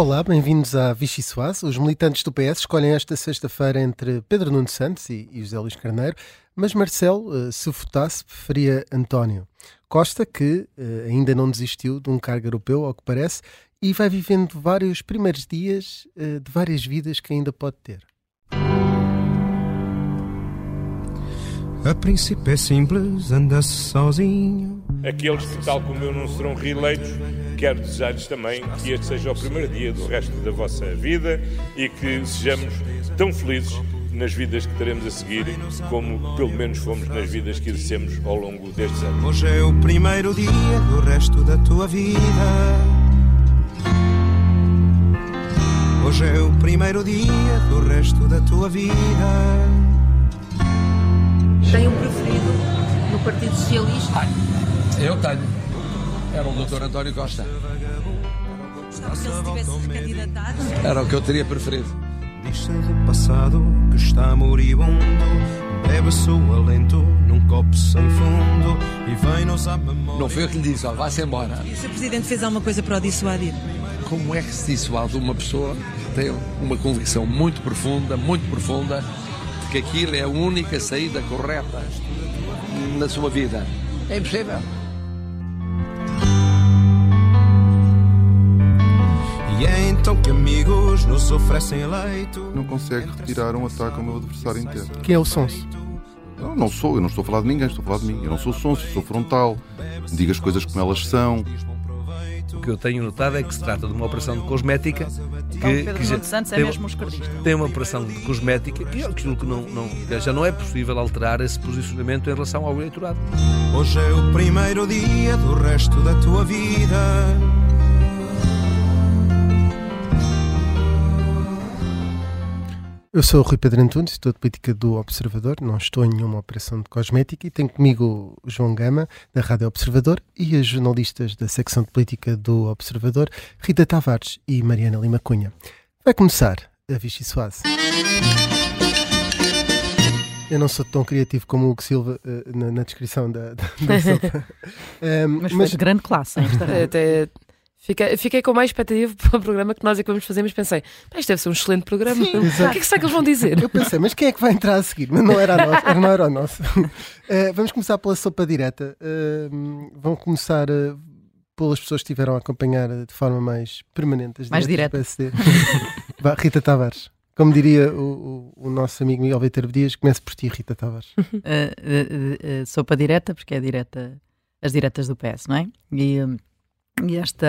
Olá, bem-vindos à Vichy Soase. Os militantes do PS escolhem esta sexta-feira entre Pedro Nuno Santos e, e José Luís Carneiro, mas Marcelo, eh, se votasse, preferia António. Costa, que uh, ainda não desistiu de um cargo europeu, ao que parece, e vai vivendo vários primeiros dias uh, de várias vidas que ainda pode ter. A princípio é simples, anda-se sozinho. Aqueles que, tal como eu, não serão reeleitos, quero desejar-lhes também que este seja o primeiro dia do resto da vossa vida e que sejamos tão felizes nas vidas que teremos a seguir, como pelo menos fomos nas vidas que exercemos ao longo destes anos. Hoje é o primeiro dia do resto da tua vida. Hoje é o primeiro dia do resto da tua vida. Um preferido Partido Socialista? Ai, eu tenho. Era o Dr. António Costa. Gostava que ele se tivesse recandidatado? Era o que eu teria preferido. Diz-se do passado que está moribundo. Bebe-se o alento num copo sem fundo e vem-nos à memória. Não foi eu que lhe disse, ó, vá-se embora. E o Sr. Presidente fez alguma coisa para o dissuadir? Como é que se dissuade uma pessoa que tem uma convicção muito profunda, muito profunda, que aquilo é a única saída correta na sua vida? É impossível. E é então que amigos nos oferecem leito. Não consegue retirar um ataque ao meu adversário inteiro. Quem é o Sonso? Não, não sou, eu não estou a falar de ninguém, estou a falar de mim. Eu não sou sonso, sou frontal. Digo as coisas como elas são. O que eu tenho notado é que se trata de uma operação de cosmética que, Pedro que já é tem, mesmo um esquerdista. tem uma operação de cosmética que é aquilo que não, não, que já não é possível alterar esse posicionamento em relação ao eleitorado. Hoje é o primeiro dia do resto da tua vida. Eu sou o Rui Pedro Antunes, estou de política do Observador, não estou em nenhuma operação de cosmética e tenho comigo o João Gama, da Rádio Observador, e as jornalistas da secção de política do Observador, Rita Tavares e Mariana Lima Cunha. Vai começar a Vichy Soase. Eu não sou tão criativo como o Hugo Silva eh, na, na descrição da, da, da sopa. Ehm, Mas foi de grande classe. Até fiquei, fiquei com mais expectativa para o programa que nós é que vamos fazer, mas pensei, "Pá, isto deve ser um excelente programa. exato. o que é que será que eles vão dizer? Eu pensei, mas quem é que vai entrar a seguir? Mas não era, a nossa, era- não era o nosso. Eh, vamos começar pela sopa direta. Eh, vão começar eh, pelas pessoas que estiveram a acompanhar de forma mais permanente as Mais diretas do PSD. Rita Tavares. Como diria o, o- o nosso amigo Miguel Veiteiro Dias, comece por ti, Rita Tavares. Uh, uh, uh, uh, sopa direta, porque é direta, as diretas do PS, não é? E, um, e esta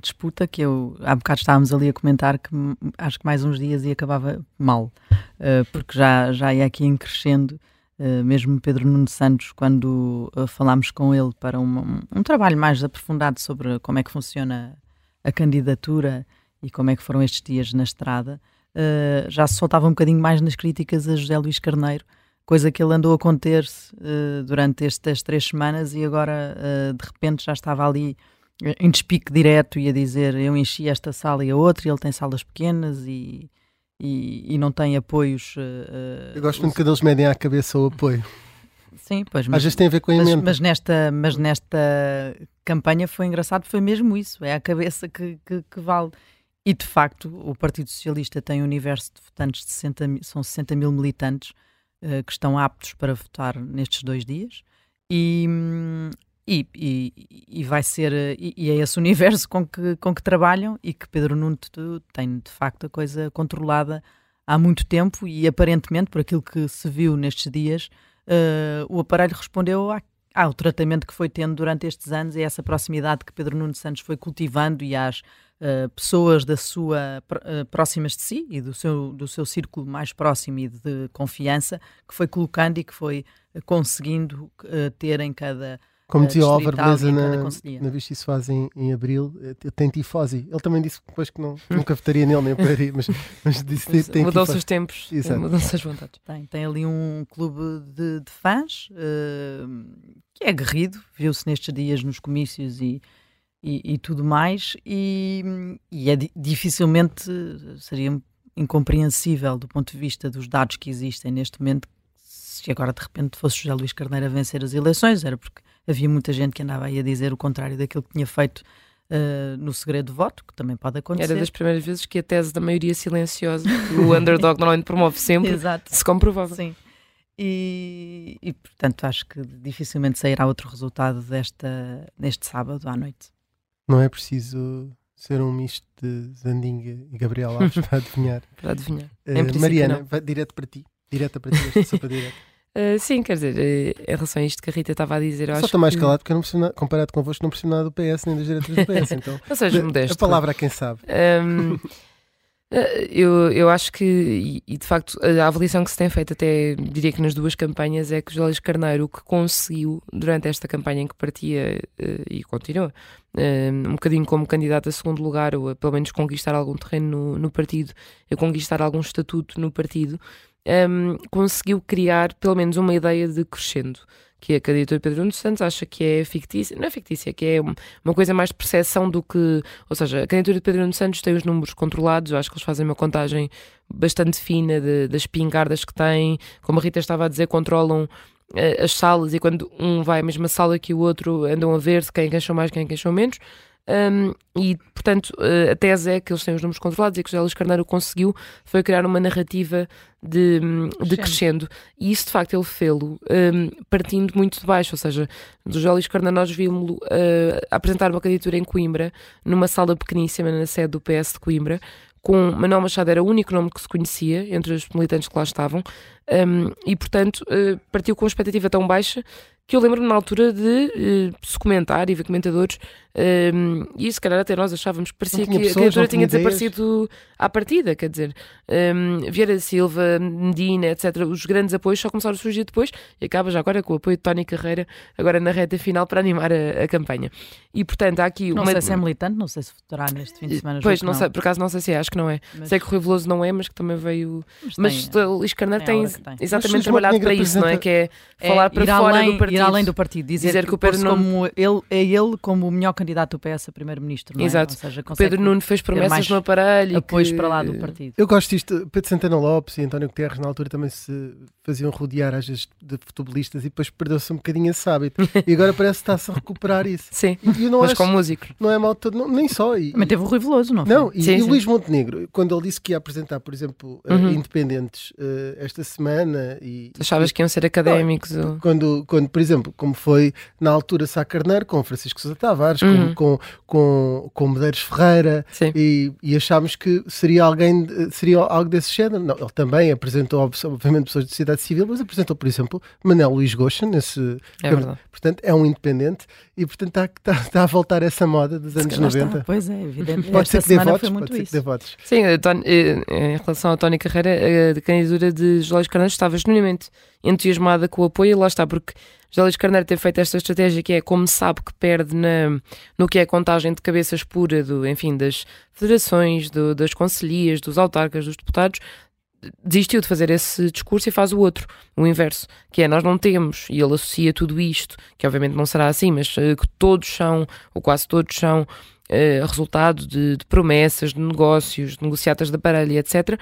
disputa que eu há bocado estávamos ali a comentar que acho que mais uns dias e acabava mal, uh, porque já, já ia aqui em crescendo. Uh, mesmo Pedro Nuno Santos, quando uh, falámos com ele para uma- um trabalho mais aprofundado sobre como é que funciona a candidatura e como é que foram estes dias na estrada, já se soltava um bocadinho mais nas críticas a José Luís Carneiro, coisa que ele andou a conter-se durante estas três semanas e agora de repente já estava ali eh, em despique direto e a dizer eu enchi esta sala e a outra e ele tem salas pequenas e, e, e não tem apoios. uh, uh, Eu gosto muito quando eles medem à cabeça o apoio. Sim, pois, Às vezes tem a ver com a mas, emenda. mas nesta, mas nesta campanha foi engraçado, foi mesmo isso, é a cabeça que, que, que vale. E de facto, o Partido Socialista tem um universo de votantes de 60 mil, são 60 mil militantes eh, que estão aptos para votar nestes dois dias. E, hum, e, e, e vai ser, e, e é esse universo com que, com que trabalham e que Pedro Nuno tem de facto a coisa controlada há muito tempo e aparentemente, por aquilo que se viu nestes dias, eh, o aparelho respondeu à- ao tratamento que foi tendo durante estes anos e essa proximidade que Pedro Nuno Santos foi cultivando e às eh, pessoas da sua eh, próximas de si e do seu, do seu círculo mais próximo e de confiança que foi colocando e que foi conseguindo ter em cada Como eh, dizia o Álvaro Beleza na, na Vichy Soase em, em Abril, eh, tem tifose. Ele também disse depois que não, nunca votaria nele nem apoiaria, mas, mas disse que tem tifose. os tempos, Exato. mudam-se as vontades. Tem, tem ali um clube de, de fãs eh, que é aguerrido, viu-se nestes dias nos comícios e, e, e tudo mais, e, e é di- dificilmente eh, seria incompreensível do ponto de vista dos dados que existem neste momento se agora de repente fosse José Luís Carneiro a vencer as eleições, era porque havia muita gente que andava aí a dizer o contrário daquilo que tinha feito uh, no segredo de voto, que também pode acontecer. Era das primeiras vezes que a tese da maioria silenciosa, que o underdog normalmente promove sempre, Exato. se comprovava. Sim. E, e, portanto acho que dificilmente sairá outro resultado desta, neste sábado à noite. Não é preciso ser um misto de Zandinga e Gabriel Alves para adivinhar. Para adivinhar. Uh, Mariana, vai direto para ti. Direta para ti, esta sopa direta. Uh, sim, quer dizer, uh, em relação a isto que a Rita estava a dizer, eu Só acho estou mais que... calado porque eu não percebo nada, comparado convosco, não percebo nada do PS nem das diretas do PS. Então, Não sejas a- modesto. a palavra a quem sabe. Um, eh, eu, eu acho que, e, e de facto, a avaliação que se tem feito, até diria que nas duas campanhas, é que José Carneiro o que conseguiu durante esta campanha em que partia eh, e continua, um bocadinho como candidato a segundo lugar, ou a pelo menos conquistar algum terreno no, no partido, a conquistar algum estatuto no partido, um, conseguiu criar pelo menos uma ideia de crescendo. Que a candidatura de Pedro Nuno Santos acha que é fictícia, não é fictícia, que é um- uma coisa mais de percepção do que. Ou seja, a candidatura de Pedro Nuno Santos tem os números controlados, eu acho que eles fazem uma contagem bastante fina de- das pingardas que têm, como a Rita estava a dizer, controlam eh, as salas e quando um vai à mesma sala que o outro andam a ver se quem queixou mais, quem queixou menos. Um, e, portanto, eh, a tese é que eles têm os números controlados e que o José Luís Carneiro conseguiu foi criar uma narrativa de, de crescendo. E isso, de facto, ele fê-lo um, partindo muito de baixo. Ou seja, do José Luís Carneiro nós vimos-lo uh, apresentar uma candidatura em Coimbra, numa sala pequeníssima na sede do PS de Coimbra, com Manuel Machado era o único nome que se conhecia entre os militantes que lá estavam, um, e portanto uh, partiu com uma expectativa tão baixa que eu lembro-me na altura de uh, se comentar e ver comentadores, um, e se calhar até nós achávamos que parecia Não que a pessoas, candidatura não tinha tinha ideias. desaparecido à partida, quer dizer, um, Vieira Silva, Medina, etc., os grandes apoios só começaram a surgir depois e acaba já agora com o apoio de Tony Carreira, agora na reta final para animar a, a campanha. E portanto há aqui Não uma. sei se é militante, não sei se votará neste fim de semana. Pois, não que sei, por acaso não sei se é, acho que não é. Mas- Sei que o Rui Veloso não é, mas que também veio. Mas Mas tem, o Luís Carneiro tem a tem, tem. Exatamente trabalhado para isso, não é? Que é É falar para fora além, do partido. Ir além do partido, dizer, Dizer que, que o Pedro como ele, é ele como o melhor candidato do PS a primeiro-ministro, não é? Exato. Ou seja, Pedro Nuno fez promessas no aparelho. e apoios que- para lá do partido. Eu gosto disto. Pedro Santana Lopes e António Guterres, na altura, também se faziam rodear às vezes de futebolistas e depois perdeu-se um bocadinho esse hábito. E agora parece que está-se a recuperar isso. Sim, E eu não mas acho, com músicos. não é mal todo, não- nem só. E, Também teve o Rui Veloso, não foi? Não, e, Sim, e o sim. Luís Montenegro, quando ele disse que ia apresentar, por exemplo, eh, Uhum. independentes eh, esta semana e, Tu achavas que iam ser académicos? ou- quando, quando, por exemplo, como foi na altura Sá Carneiro com Francisco Sousa Tavares, Uhum. com, com, com, Medeiros Ferreira, e, e achámos que seria alguém, seria algo desse género. Não, ele também apresentou, ob- obviamente, pessoas de sociedade civil, mas apresentou, por exemplo, Manel Luís Goxa, nesse, É verdade. portanto, é um independente e, portanto, está, está, está a voltar essa moda dos anos Lá está. 90. Pois é, evidente. Pode Esta ser que dê votos, foi pode ser que dê votos. Sim, eh, em relação ao Tony Carreira, a candidatura de José Carneiro estava genuinamente entusiasmada com o apoio, e lá está, porque José Luís Carneiro teve feito esta estratégia que é, como sabe que perde na, no que é contagem de cabeças pura, do, enfim, das federações, do- das conselhias, dos autarcas, dos deputados, desistiu de fazer esse discurso e faz o outro, o inverso, que é nós não temos, e ele associa tudo isto, que obviamente não será assim, mas eh, que todos são, ou quase todos são, eh, resultado de, de promessas, de negócios, de negociatas de aparelho, etc.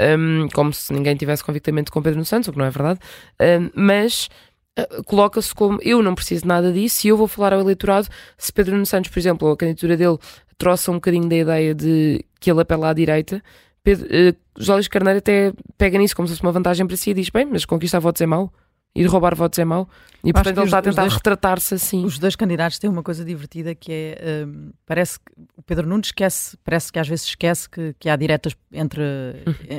Um, como se ninguém tivesse convictamente com Pedro Santos, o que não é verdade, Um, mas uh, coloca-se como eu não preciso nada disso e eu vou falar ao eleitorado se Pedro Nuno Santos, por exemplo, ou a candidatura dele trouxe um bocadinho da ideia de que ele apela à direita, Pedro, uh, José Luís Carneiro até pega nisso como se fosse uma vantagem para si e diz, bem, mas conquistar votos é mau, ir roubar votos é mau, e Acho portanto ele está a tentar retratar-se assim. Os dois candidatos têm uma coisa divertida que é hum, parece que o Pedro Nunes esquece, parece que às vezes esquece que, que há diretas entre,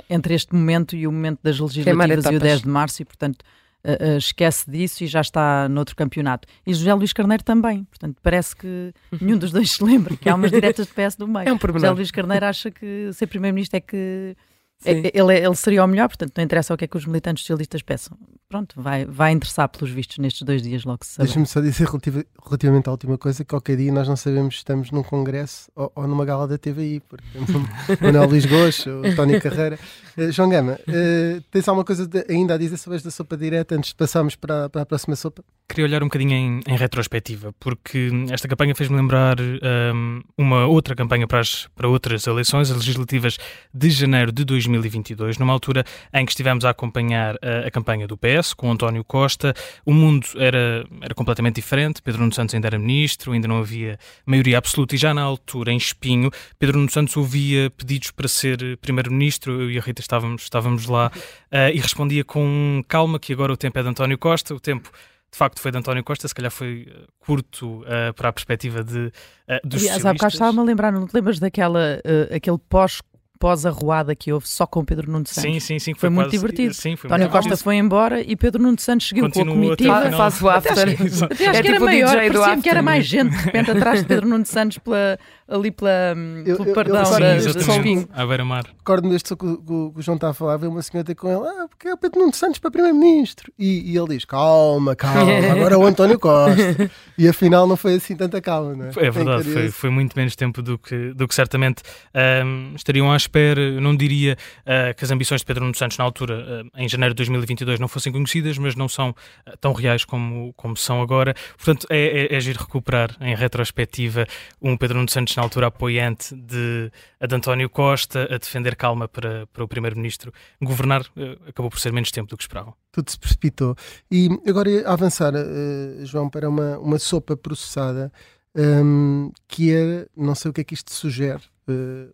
entre este momento e o momento das legislativas e o etapas. 10 de março e portanto uh, esquece disso e já está noutro campeonato. E José Luís Carneiro também, portanto parece que nenhum dos dois se lembra que há umas diretas de PS do meio. É um José. Luís Carneiro acha que ser primeiro-ministro é que ele, é- ele seria o melhor, portanto não interessa o que é que os militantes socialistas peçam. Pronto, vai, vai interessar pelos vistos nestes dois dias logo se. Deixa-me só dizer relativa- relativamente à última coisa que qualquer dia nós não sabemos se estamos num congresso ou, ou numa gala da TVI, porque Manuel Luís Gosto, o Tony Carreira, Uh, João Gama, uh, tens alguma coisa de, ainda a dizer sobre esta sopa direta antes de passarmos para, para a próxima sopa? Queria olhar um bocadinho em, em retrospectiva, porque esta campanha fez-me lembrar um, uma outra campanha para, as, para outras eleições, as legislativas de janeiro de 2022, numa altura em que estivemos a acompanhar a, a campanha do PS, com António Costa. O mundo era, era completamente diferente, Pedro Nuno Santos ainda era ministro, ainda não havia maioria absoluta, e já na altura, em Espinho, Pedro Nuno Santos ouvia pedidos para ser primeiro-ministro, eu e a Rita estávamos, estávamos lá, uh, e respondia com calma que agora o tempo é de António Costa, o tempo de facto foi de António Costa, se calhar foi curto uh, para a perspectiva de, uh, dos Aliás, há bocado estava-me a lembrar, não te lembras daquela, uh, aquele pós pós-arruada que houve só com Pedro Nuno Santos. Sim, sim, sim. Foi, foi muito quase, divertido. Sim, foi António muito Costa foi embora e Pedro Nuno Santos seguiu com a comitiva. Faz o after. Até acho, até acho é que era tipo maior, parecia que era mais gente de repente atrás de Pedro Nuno Santos pela, ali pela, Eu- pelo eu- perdão eu- Sim, da, Sim, da. Espinho. À beira-mar. Recordo-me deste que, o- que o- que o João está a falar, veio uma senhora ter com ele, ah, porque é o Pedro Nuno Santos para Primeiro-Ministro. E, e ele diz, calma, calma, agora é o António Costa. E afinal não foi assim tanta calma, não é? É verdade, foi, foi muito menos tempo do que, do que certamente ahm, estariam à espera. Eu não diria ah, que as ambições de Pedro Nuno Santos na altura, ah, em janeiro de 2022, não fossem conhecidas, mas não são ah, tão reais como, como são agora. Portanto, é, é, é giro recuperar em retrospectiva um Pedro Nuno Santos na altura apoiante de, de António Costa, a defender calma para, para o Primeiro-Ministro. Governar ah, acabou por ser menos tempo do que esperavam. Tudo se precipitou. E agora avançar, eh, João, para uma, uma sopa processada, hum, que é, não sei o que é que isto sugere, eh,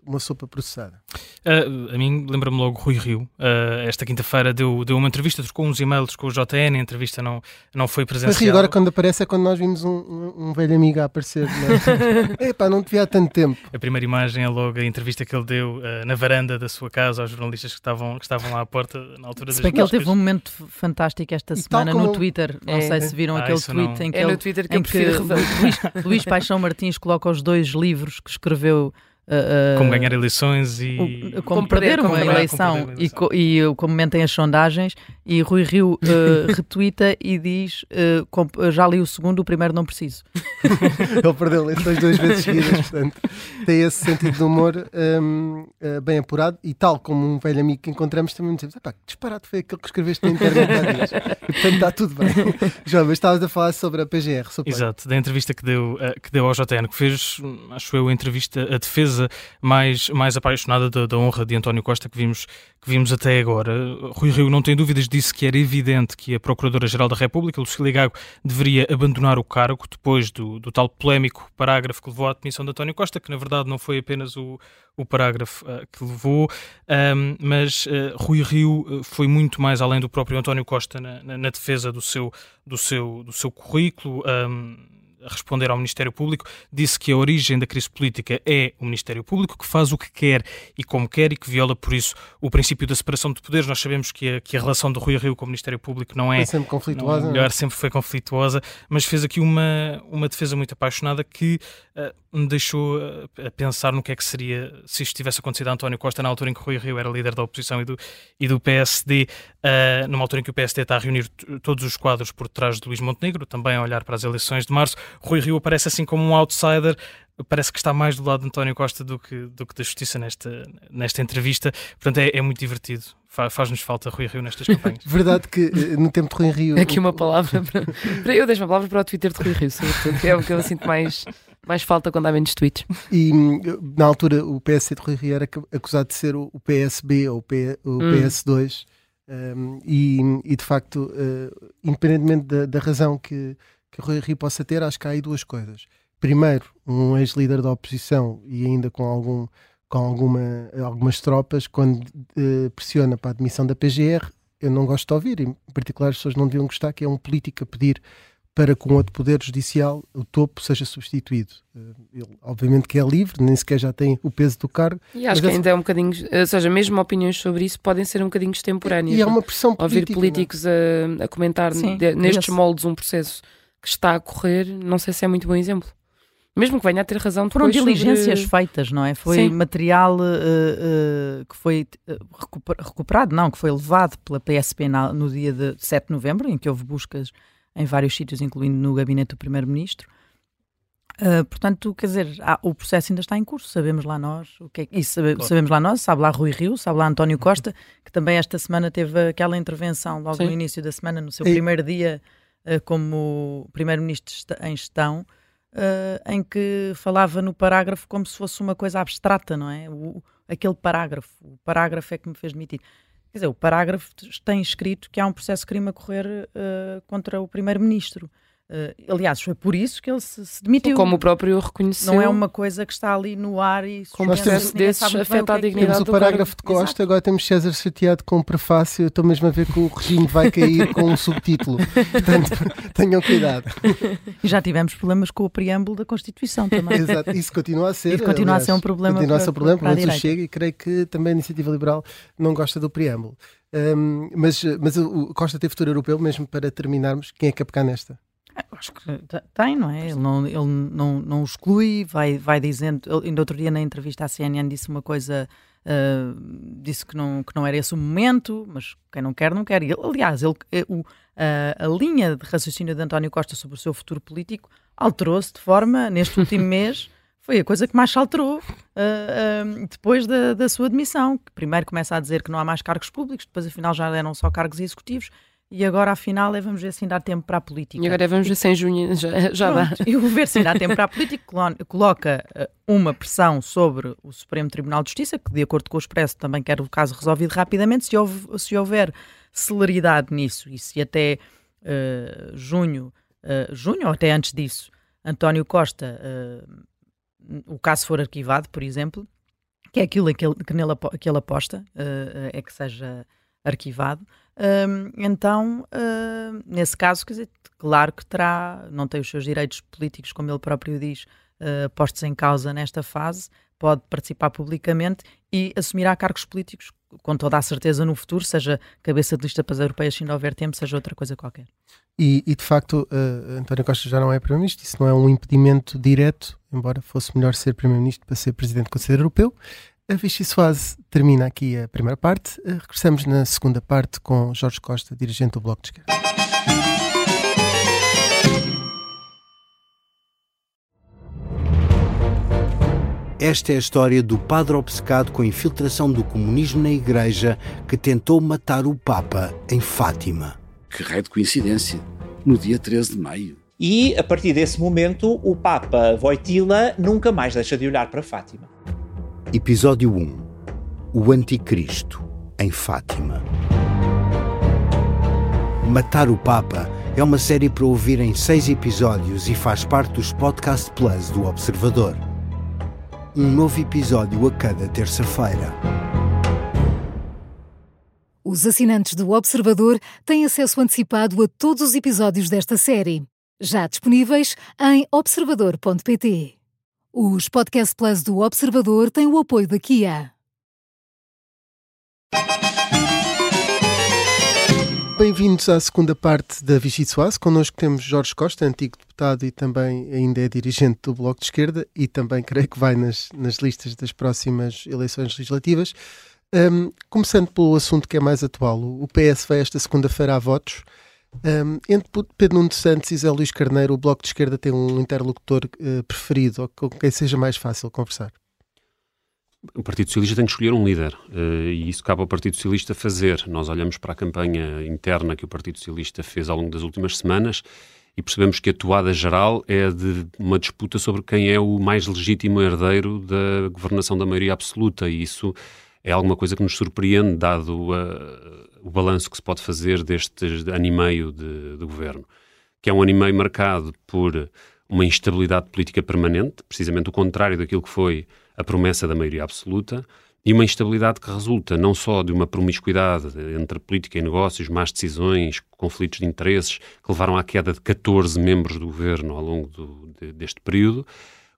uma sopa processada. Uh, a mim lembra-me logo Rui Rio. Uh, esta quinta-feira deu, deu uma entrevista, trocou uns e-mails com o JN, a entrevista não, não foi Mas presencial. ri agora quando aparece é quando nós vimos um, um, um velho amigo a aparecer. Não é? Epá, não te vi há tanto tempo. A primeira imagem é logo a entrevista que ele deu uh, na varanda da sua casa aos jornalistas que estavam, que estavam lá à porta na altura Se das bem que ele teve um momento fantástico esta E semana no Twitter. Não É. sei se viram Ah, aquele tweet não. em que É ele no Twitter que em revelar. Luís, Luís Paixão Martins coloca os dois livros que escreveu uh, uh, Como ganhar eleições e. o- como, Como perder, perder, uma como ganhar, eleição, como perder uma e, co- e uh, como mentem as sondagens e Rui Rio uh, retweeta e diz uh, com- já li o segundo, o primeiro não preciso Ele perdeu eleições duas vezes seguidas, portanto, tem esse sentido de humor hum, eh, bem apurado. E tal como um velho amigo que encontramos, também dizemos: que disparate foi aquele que escreveste na internet há dias. E portanto está tudo bem. João, mas estavas a falar sobre a PGR. suponho. Exato, da entrevista que deu, eh, que deu ao JN, que fez, hum, acho eu, a entrevista, a defesa mais, mais apaixonada da, da honra de António Costa que vimos, que vimos até agora. Rui Rio, não tem dúvidas, disse que era evidente que a Procuradora-Geral da República, Lucília Gago, deveria abandonar o cargo depois do, do tal polémico parágrafo que levou à demissão de António Costa, que na verdade não foi apenas o, o parágrafo eh, que levou, ahm, mas eh, Rui Rio eh, foi muito mais além do próprio António Costa na, na- na defesa do seu, do seu, do seu currículo. ahm, a responder ao Ministério Público, disse que a origem da crise política é o Ministério Público, que faz o que quer e como quer e que viola, por isso, o princípio da separação de poderes. Nós sabemos que a, que a relação de Rui Rio com o Ministério Público não é sempre é conflituosa. não é? melhor, sempre foi conflituosa, mas fez aqui uma, uma defesa muito apaixonada que eh, me deixou eh, a pensar no que é que seria se isto tivesse acontecido a António Costa na altura em que Rui Rio era líder da oposição e do, e do PSD, eh, numa altura em que o PSD está a reunir todos os quadros por trás de Luís Montenegro, também a olhar para as eleições de março. Rui Rio aparece assim como um outsider. Parece que está mais do lado de António Costa do que, do que da Justiça nesta, nesta entrevista. Portanto, é, é muito divertido. Fa- Faz-nos falta Rui Rio nestas campanhas. Verdade que eh, no tempo de Rui Rio. Aqui uma palavra para, para- Eu deixo uma palavra para o Twitter de Rui Rio, sobretudo, que é o que eu sinto mais, mais falta quando há menos tweets. E na altura o PSD de Rui Rio era ac- acusado de ser o PSB ou o, P- o Hum. PS2 hum, e, e, de facto, eh, independentemente da, da razão que, que Rui Rio possa ter, acho que há aí duas coisas. Primeiro, um ex-líder da oposição e ainda com algum com alguma, algumas tropas, quando eh, pressiona para a admissão da PGR, eu não gosto de ouvir, e, em particular as pessoas não deviam gostar, que é um político a pedir para que um outro poder judicial, o topo, seja substituído. Eh, Ele, obviamente que é livre, nem sequer já tem o peso do cargo. E acho que essa- ainda é um bocadinho. Ou seja, mesmo opiniões sobre isso podem ser um bocadinho extemporâneas. E há não? uma pressão Ouvir política. não é? políticos a, a comentar Sim, nestes moldes um processo que está a correr, não sei se é muito bom exemplo. Mesmo que venha a ter razão Foram depois sobre- diligências feitas, não é? Foi Sim. material eh, eh, que foi eh, recuper- recuperado, não, que foi levado pela PSP na- no dia de 7 de novembro, em que houve buscas em vários sítios, incluindo no gabinete do Primeiro-Ministro. Uh, portanto, quer dizer, há, o processo ainda está em curso, sabemos lá nós, o que é, e sabe, claro. sabemos lá nós, sabe lá Rui Rio, sabe lá António Costa, que também esta semana teve aquela intervenção logo Sim. no início da semana, no seu e... primeiro dia uh, como primeiro-ministro em gestão, uh, em que falava no parágrafo como se fosse uma coisa abstrata, não é? O, aquele parágrafo, o parágrafo é que me fez demitir. Quer dizer, o parágrafo tem escrito que há um processo crime a correr contra o primeiro-ministro. Uh, aliás, foi por isso que ele se, se, demitiu. Como o próprio reconheceu. Não é uma coisa que está ali no ar e como processo desses afeta a é dignidade Temos o parágrafo de Costa, Exato. agora temos César chateado com o prefácio. Estou mesmo a ver que o regime vai cair com um subtítulo. Portanto, tenham cuidado. E já tivemos problemas com o preâmbulo da Constituição também. Exato, isso continua a ser. Isso continua aliás, a ser um problema. Continua para, a ser um problema, para, para, para Chega e creio que também a Iniciativa Liberal não gosta do preâmbulo. Um, mas, mas o Costa teve futuro europeu, mesmo para terminarmos. Quem é que é pegar nesta? Acho que tem, não é? Ele não, ele não, não exclui, vai, vai dizendo. Ele, ainda outro dia na entrevista à CNN disse uma coisa, uh, disse que não, que não era esse o momento, mas quem não quer, não quer. Ele, aliás, ele, eh, o, a, a linha de raciocínio de António Costa sobre o seu futuro político alterou-se de forma, neste último mês, foi a coisa que mais se alterou uh, uh, depois da, da sua demissão. Que primeiro começa a dizer que não há mais cargos públicos, depois afinal já eram só cargos executivos e agora, afinal, é vamos ver se ainda há tempo para a política. E agora é vamos ver se em junho já, já dá. E o ver se ainda há tempo para a política coloca eh, uma pressão sobre o Supremo Tribunal de Justiça, que, de acordo com o Expresso, também quer o caso resolvido rapidamente. Se, houve, se houver celeridade nisso e se até uh, junho, uh, junho ou até antes disso, António Costa, uh, o caso for arquivado, por exemplo, que é aquilo que ele, que ele aposta, é que seja arquivado. Então, uh, nesse caso, quer dizer, claro que terá, não tem os seus direitos políticos, como ele próprio diz, uh, postos em causa nesta fase, pode participar publicamente e assumirá cargos políticos com toda a certeza no futuro, seja cabeça de lista para as europeias, se ainda houver tempo, seja outra coisa qualquer. E, e de facto, uh, António Costa já não é Primeiro-Ministro, isso não é um impedimento direto, embora fosse melhor ser Primeiro-Ministro para ser Presidente do Conselho Europeu. A Vichy Soase termina aqui a primeira parte. Eh, regressamos na segunda parte com Jorge Costa, dirigente do Bloco de Esquerda. Esta é a história do padre obcecado com a infiltração do comunismo na Igreja que tentou matar o Papa em Fátima. Que raio de coincidência! No dia 13 de maio. E, a partir desse momento, o Papa Voitila nunca mais deixa de olhar para Fátima. Episódio 1 O Anticristo em Fátima. Matar o Papa é uma série para ouvir em seis episódios e faz parte dos Podcast Plus do Observador. Um novo episódio a cada terça-feira. Os assinantes do Observador têm acesso antecipado a todos os episódios desta série, já disponíveis em observador.pt. Os Podcast Plus do Observador têm o apoio da Kia. Bem-vindos à segunda parte da Vichy Soase. Connosco temos Jorge Costa, antigo deputado e também ainda é dirigente do Bloco de Esquerda e também creio que vai nas, nas listas das próximas eleições legislativas. Um, começando pelo assunto que é mais atual, o PS vai esta segunda-feira a votos. Um, entre Pedro Nuno Santos e Zé Luís Carneiro, o Bloco de Esquerda tem um interlocutor uh, preferido, ou com quem seja mais fácil conversar? O Partido Socialista tem de escolher um líder uh, e isso cabe ao Partido Socialista fazer. Nós olhamos para a campanha interna que o Partido Socialista fez ao longo das últimas semanas e percebemos que a toada geral é de uma disputa sobre quem é o mais legítimo herdeiro da governação da maioria absoluta e isso é alguma coisa que nos surpreende, dado a o balanço que se pode fazer deste ano e meio de, de governo, que é um ano e meio marcado por uma instabilidade política permanente, precisamente o contrário daquilo que foi a promessa da maioria absoluta, e uma instabilidade que resulta não só de uma promiscuidade entre política e negócios, más decisões, conflitos de interesses, que levaram à queda de 14 membros do governo ao longo do, de, deste período,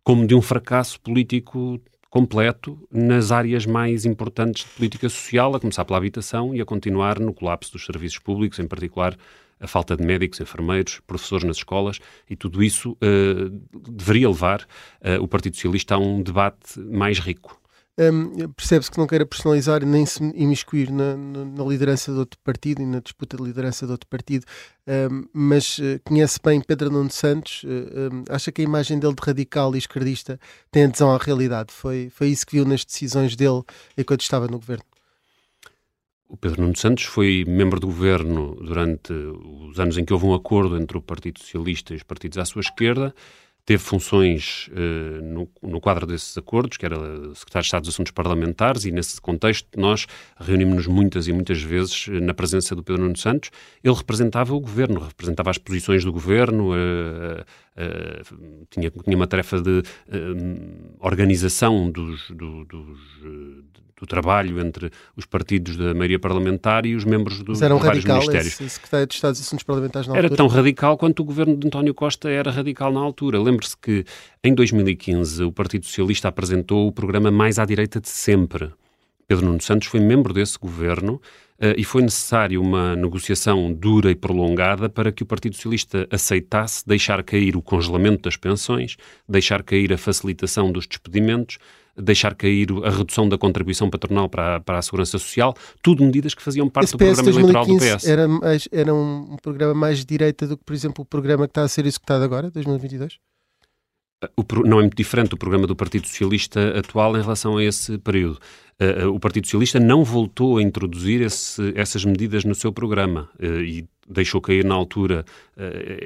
como de um fracasso político completo nas áreas mais importantes de política social, a começar pela habitação e a continuar no colapso dos serviços públicos, em particular a falta de médicos, enfermeiros, professores nas escolas, e tudo isso uh, deveria levar uh, o Partido Socialista a um debate mais rico. Um, percebe-se que não queira personalizar nem se imiscuir na, na, liderança de outro partido e na disputa de liderança de outro partido, um, mas uh, conhece bem Pedro Nuno Santos, uh, um, acha que a imagem dele de radical e esquerdista tem adesão à realidade. Foi, foi isso que viu nas decisões dele enquanto estava no governo? O Pedro Nuno Santos foi membro do governo durante os anos em que houve um acordo entre o Partido Socialista e os partidos à sua esquerda teve funções uh, no, no, quadro desses acordos, que era secretário de Estado dos Assuntos Parlamentares, e nesse contexto nós reunimos-nos muitas e muitas vezes uh, na presença do Pedro Nuno Santos. Ele representava o governo, representava as posições do governo, uh, tinha, tinha uma tarefa de organização dos, do, dos do trabalho entre os partidos da maioria parlamentar e os membros do, Mas era um de vários ministérios. Esse secretário de Estado dos Assuntos Parlamentares na era altura? tão radical quanto o governo de António Costa era radical na altura. Lembre-se que em 2015 o Partido Socialista apresentou o programa mais à direita de sempre. Pedro Nuno Santos foi membro desse governo uh, e foi necessário uma negociação dura e prolongada para que o Partido Socialista aceitasse deixar cair o congelamento das pensões, deixar cair a facilitação dos despedimentos, deixar cair a redução da contribuição patronal para a, para a Segurança Social, tudo medidas que faziam parte do programa eleitoral do PS. Era, mais, era um programa mais de direita do que, por exemplo, o programa que está a ser executado agora, 2022? O, não é muito diferente o programa do Partido Socialista atual em relação a esse período. Uh, uh, o Partido Socialista não voltou a introduzir esse, essas medidas no seu programa uh, e deixou cair na altura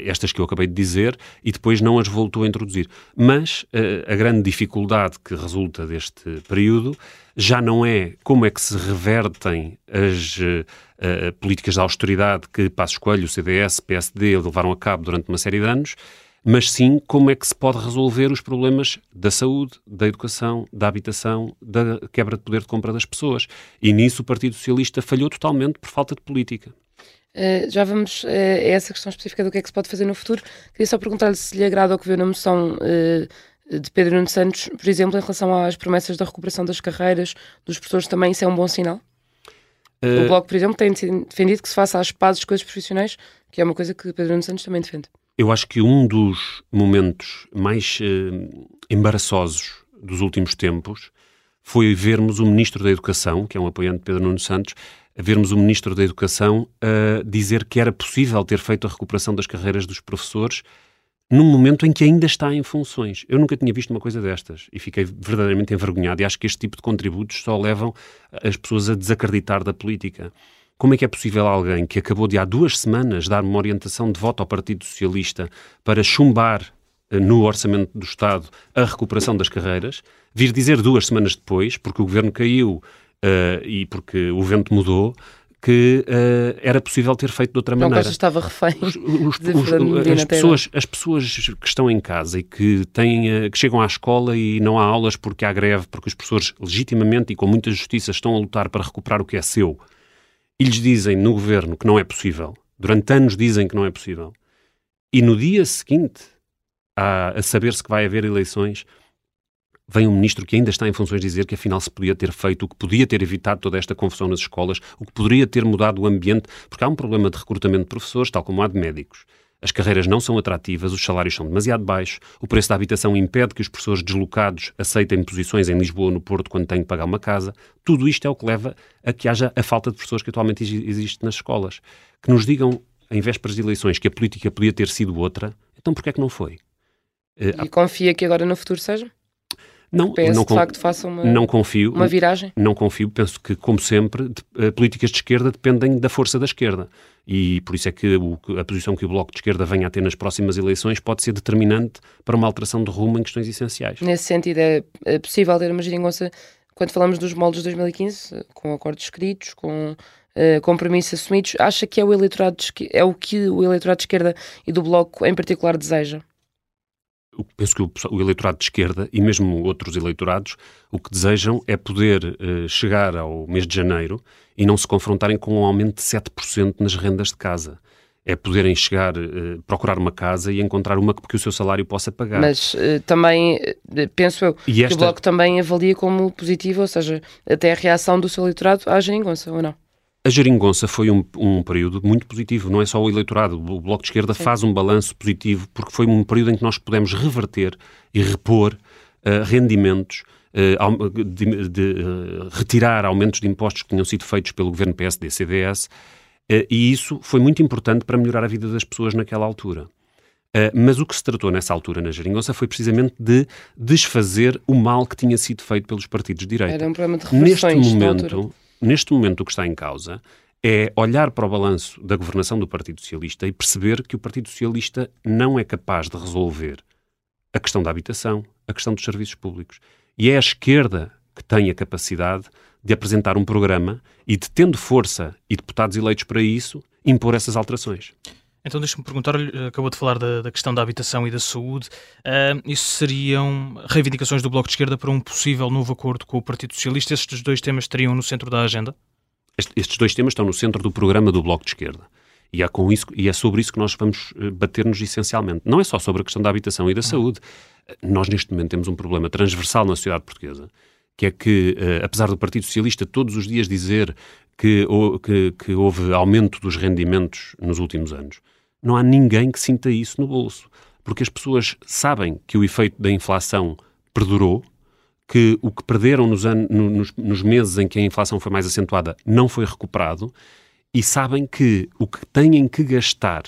estas que eu acabei de dizer e depois não as voltou a introduzir. Mas a grande dificuldade que resulta deste período já não é como é que se revertem as políticas de austeridade que Passos Coelho, CDS, PSD levaram a cabo durante uma série de anos, mas sim como é que se pode resolver os problemas da saúde, da educação, da habitação, da quebra de poder de compra das pessoas. E nisso o Partido Socialista falhou totalmente por falta de política. Uh, já vamos uh, a essa questão específica do que é que se pode fazer no futuro. Queria só perguntar-lhe se lhe agrada o que viu na moção uh, de Pedro Nuno Santos, por exemplo, em relação às promessas da recuperação das carreiras dos professores também, isso é um bom sinal? O Bloco, por exemplo, tem defendido que se faça às pazes com os profissionais, que é uma coisa que Pedro Nuno Santos também defende. Eu acho que um dos momentos mais uh, embaraçosos dos últimos tempos foi vermos o Ministro da Educação, que é um apoiante de Pedro Nuno Santos, vermos o Ministro da Educação uh, dizer que era possível ter feito a recuperação das carreiras dos professores num momento em que ainda está em funções. Eu nunca tinha visto uma coisa destas e fiquei verdadeiramente envergonhado e acho que este tipo de contributos só levam as pessoas a desacreditar da política. Como é que é possível alguém que acabou de há duas semanas dar uma orientação de voto ao Partido Socialista para chumbar eh, no orçamento do Estado a recuperação das carreiras, vir dizer duas semanas depois, porque o governo caiu uh, e porque o vento mudou, que uh, era possível ter feito de outra não maneira. Não estava refém. Os, os, os, as, pessoas, as pessoas que estão em casa e que, têm, que chegam à escola e não há aulas porque há greve, porque os professores legitimamente e com muita justiça estão a lutar para recuperar o que é seu, e lhes dizem no governo que não é possível, durante anos dizem que não é possível, e no dia seguinte, a, a saber-se que vai haver eleições, vem um ministro que ainda está em funções dizer que afinal se podia ter feito, o que podia ter evitado toda esta confusão nas escolas, o que poderia ter mudado o ambiente, porque há um problema de recrutamento de professores, tal como há de médicos. As carreiras não são atrativas, os salários são demasiado baixos, o preço da habitação impede que os professores deslocados aceitem posições em Lisboa ou no Porto quando têm que pagar uma casa. Tudo isto é o que leva a que haja a falta de professores que atualmente existe nas escolas. Que nos digam, em vésperas de eleições, que a política podia ter sido outra, então porquê é que não foi? E confia que agora no futuro seja? Não, PS, não, de facto faça uma, não confio, uma viragem? Não confio, penso que, como sempre, de, uh, políticas de esquerda dependem da força da esquerda. E por isso é que o, a posição que o Bloco de Esquerda venha a ter nas próximas eleições pode ser determinante para uma alteração de rumo em questões essenciais. Nesse sentido, é, é possível ter uma geringonça, quando falamos dos moldes de 2015, com acordos escritos, com uh, compromissos assumidos, acha que é o, eleitorado de, é o que o eleitorado de esquerda e do Bloco em particular deseja? Penso que o, o, eleitorado de esquerda e mesmo outros eleitorados o que desejam é poder uh, chegar ao mês de janeiro e não se confrontarem com um aumento de 7% nas rendas de casa. É poderem chegar, uh, procurar uma casa e encontrar uma que o seu salário possa pagar. Mas uh, também, penso eu, esta... que o Bloco também avalia como positivo, ou seja, até a reação do seu eleitorado à geringonça, ou não? A geringonça foi um, um, período muito positivo, não é só o eleitorado. O Bloco de Esquerda Sim. faz um balanço positivo porque foi um período em que nós pudemos reverter e repor uh, rendimentos de, de retirar aumentos de impostos que tinham sido feitos pelo governo PSD-CDS, e isso foi muito importante para melhorar a vida das pessoas naquela altura. Uh, mas o que se tratou nessa altura na Geringonça foi precisamente de desfazer o mal que tinha sido feito pelos partidos de direita. Era um problema de neste momento, neste momento o que está em causa é olhar para o balanço da governação do Partido Socialista e perceber que o Partido Socialista não é capaz de resolver a questão da habitação, a questão dos serviços públicos. E é a esquerda que tem a capacidade de apresentar um programa e de, tendo força e deputados eleitos para isso, impor essas alterações. Então deixa-me perguntar-lhe, acabou de falar da, da, questão da habitação e da saúde, uh, isso seriam reivindicações do Bloco de Esquerda para um possível novo acordo com o Partido Socialista? Estes dois temas estariam no centro da agenda? Estes dois temas estão no centro do programa do Bloco de Esquerda. E é, com isso, e é sobre isso que nós vamos eh, bater-nos essencialmente. Não é só sobre a questão da habitação e da saúde. Nós, neste momento, temos um problema transversal na sociedade portuguesa, que é que, uh, apesar do Partido Socialista todos os dias dizer que, que, que houve aumento dos rendimentos nos últimos anos, não há ninguém que sinta isso no bolso. Porque as pessoas sabem que o efeito da inflação perdurou, que o que perderam nos, anos, nos, nos meses em que a inflação foi mais acentuada não foi recuperado e sabem que o que têm que gastar,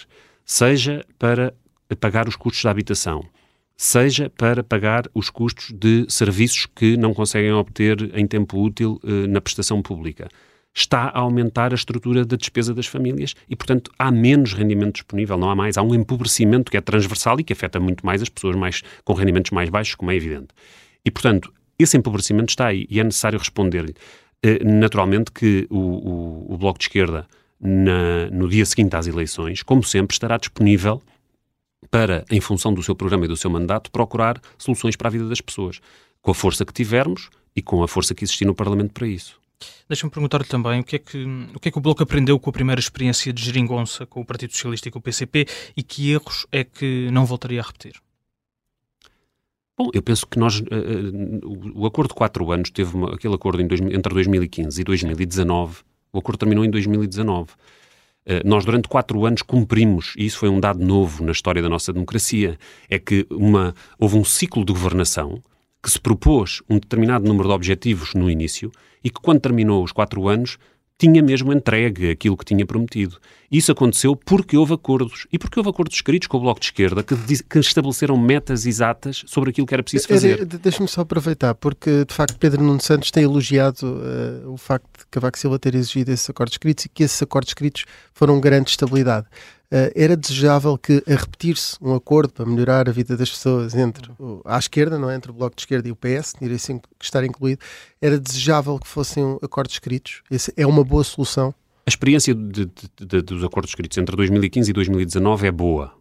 seja para pagar os custos da habitação, seja para pagar os custos de serviços que não conseguem obter em tempo útil eh, na prestação pública, está a aumentar a estrutura da despesa das famílias e, portanto, há menos rendimento disponível, não há mais. Há um empobrecimento que é transversal e que afeta muito mais as pessoas mais, com rendimentos mais baixos, como é evidente. E, portanto, esse empobrecimento está aí e é necessário responder-lhe. Eh, naturalmente que o, o, o Bloco de Esquerda, na, no dia seguinte às eleições, como sempre, estará disponível para, em função do seu programa e do seu mandato, procurar soluções para a vida das pessoas, com a força que tivermos e com a força que existir no Parlamento para isso. Deixa-me perguntar-lhe também o que, é que, o que é que o Bloco aprendeu com a primeira experiência de geringonça com o Partido Socialista e com o PCP e que erros é que não voltaria a repetir? Bom, eu penso que nós, uh, o acordo de quatro anos, teve uma, aquele acordo dois, entre 2015 e 2019, o acordo terminou em 2019. Uh, eh, nós, durante quatro anos, cumprimos, e isso foi um dado novo na história da nossa democracia, é que uma, houve um ciclo de governação que se propôs um determinado número de objetivos no início e que, quando terminou os quatro anos, tinha mesmo entregue aquilo que tinha prometido. Isso aconteceu porque houve acordos. E porque houve acordos escritos com o Bloco de Esquerda que, que estabeleceram metas exatas sobre aquilo que era preciso fazer. Deixa-me só aproveitar, porque de facto Pedro Nuno Santos tem elogiado uh, o facto de Cavaco Silva ter exigido esses acordos escritos e que esses acordos escritos foram um grande estabilidade. Uh, era desejável que, a repetir-se um acordo para melhorar a vida das pessoas entre o, à esquerda, não é? entre o Bloco de Esquerda e o PS, diria assim que estar incluído, era desejável que fossem acordos escritos? Essa é uma boa solução? A experiência de, de, de, dos acordos escritos entre 2015 e 2019 é boa,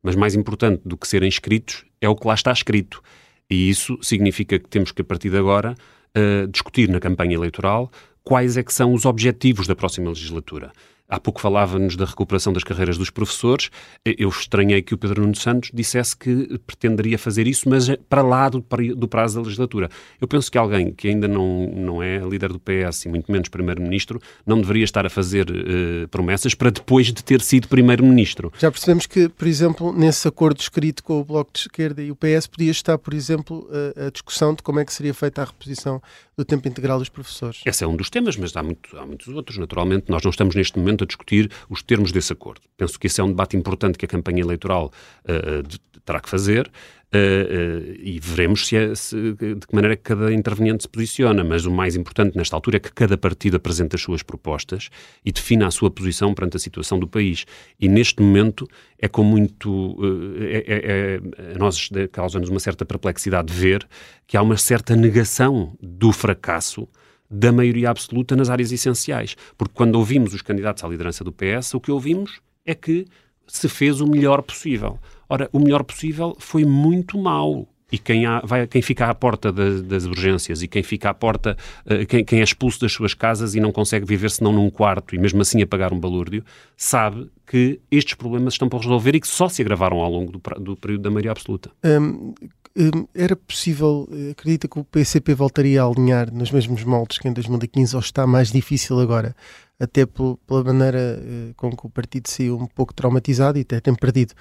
mas mais importante do que serem escritos é o que lá está escrito. E isso significa que temos que, a partir de agora, uh, discutir na campanha eleitoral quais é que são os objetivos da próxima legislatura. Há pouco falava-nos da recuperação das carreiras dos professores. Eu estranhei que o Pedro Nuno Santos dissesse que pretenderia fazer isso, mas para lá do, do prazo da legislatura. Eu penso que alguém que ainda não, não é líder do PS e muito menos primeiro-ministro não deveria estar a fazer uh, promessas para depois de ter sido primeiro-ministro. Já percebemos que, por exemplo, nesse acordo escrito com o Bloco de Esquerda e o PS podia estar, por exemplo, a, a discussão de como é que seria feita a reposição do tempo integral dos professores. Esse é um dos temas, mas há, muito, há muitos outros. Naturalmente, nós não estamos neste momento a discutir os termos desse acordo. Penso que esse é um debate importante que a campanha eleitoral uh, terá que fazer. Uh, uh, e veremos se é, se, de que maneira cada interveniente se posiciona. Mas o mais importante nesta altura é que cada partido apresente as suas propostas e defina a sua posição perante a situação do país. E neste momento é com muito. Uh, é, é, é, nós causa-nos uma certa perplexidade de ver que há uma certa negação do fracasso da maioria absoluta nas áreas essenciais. Porque quando ouvimos os candidatos à liderança do PS, o que ouvimos é que se fez o melhor possível. Ora, o melhor possível foi muito mau. E quem, há, vai, quem fica à porta das, das urgências e quem fica à porta, uh, quem, quem, é expulso das suas casas e não consegue viver senão num quarto e mesmo assim a pagar um balúrdio, sabe que estes problemas estão para resolver e que só se agravaram ao longo do, do período da maioria absoluta. Um, um, era possível, acredita que o PCP voltaria a alinhar nos mesmos moldes que em 2015 ou está mais difícil agora? Até pela maneira uh, com que o partido saiu um pouco traumatizado e até tem perdido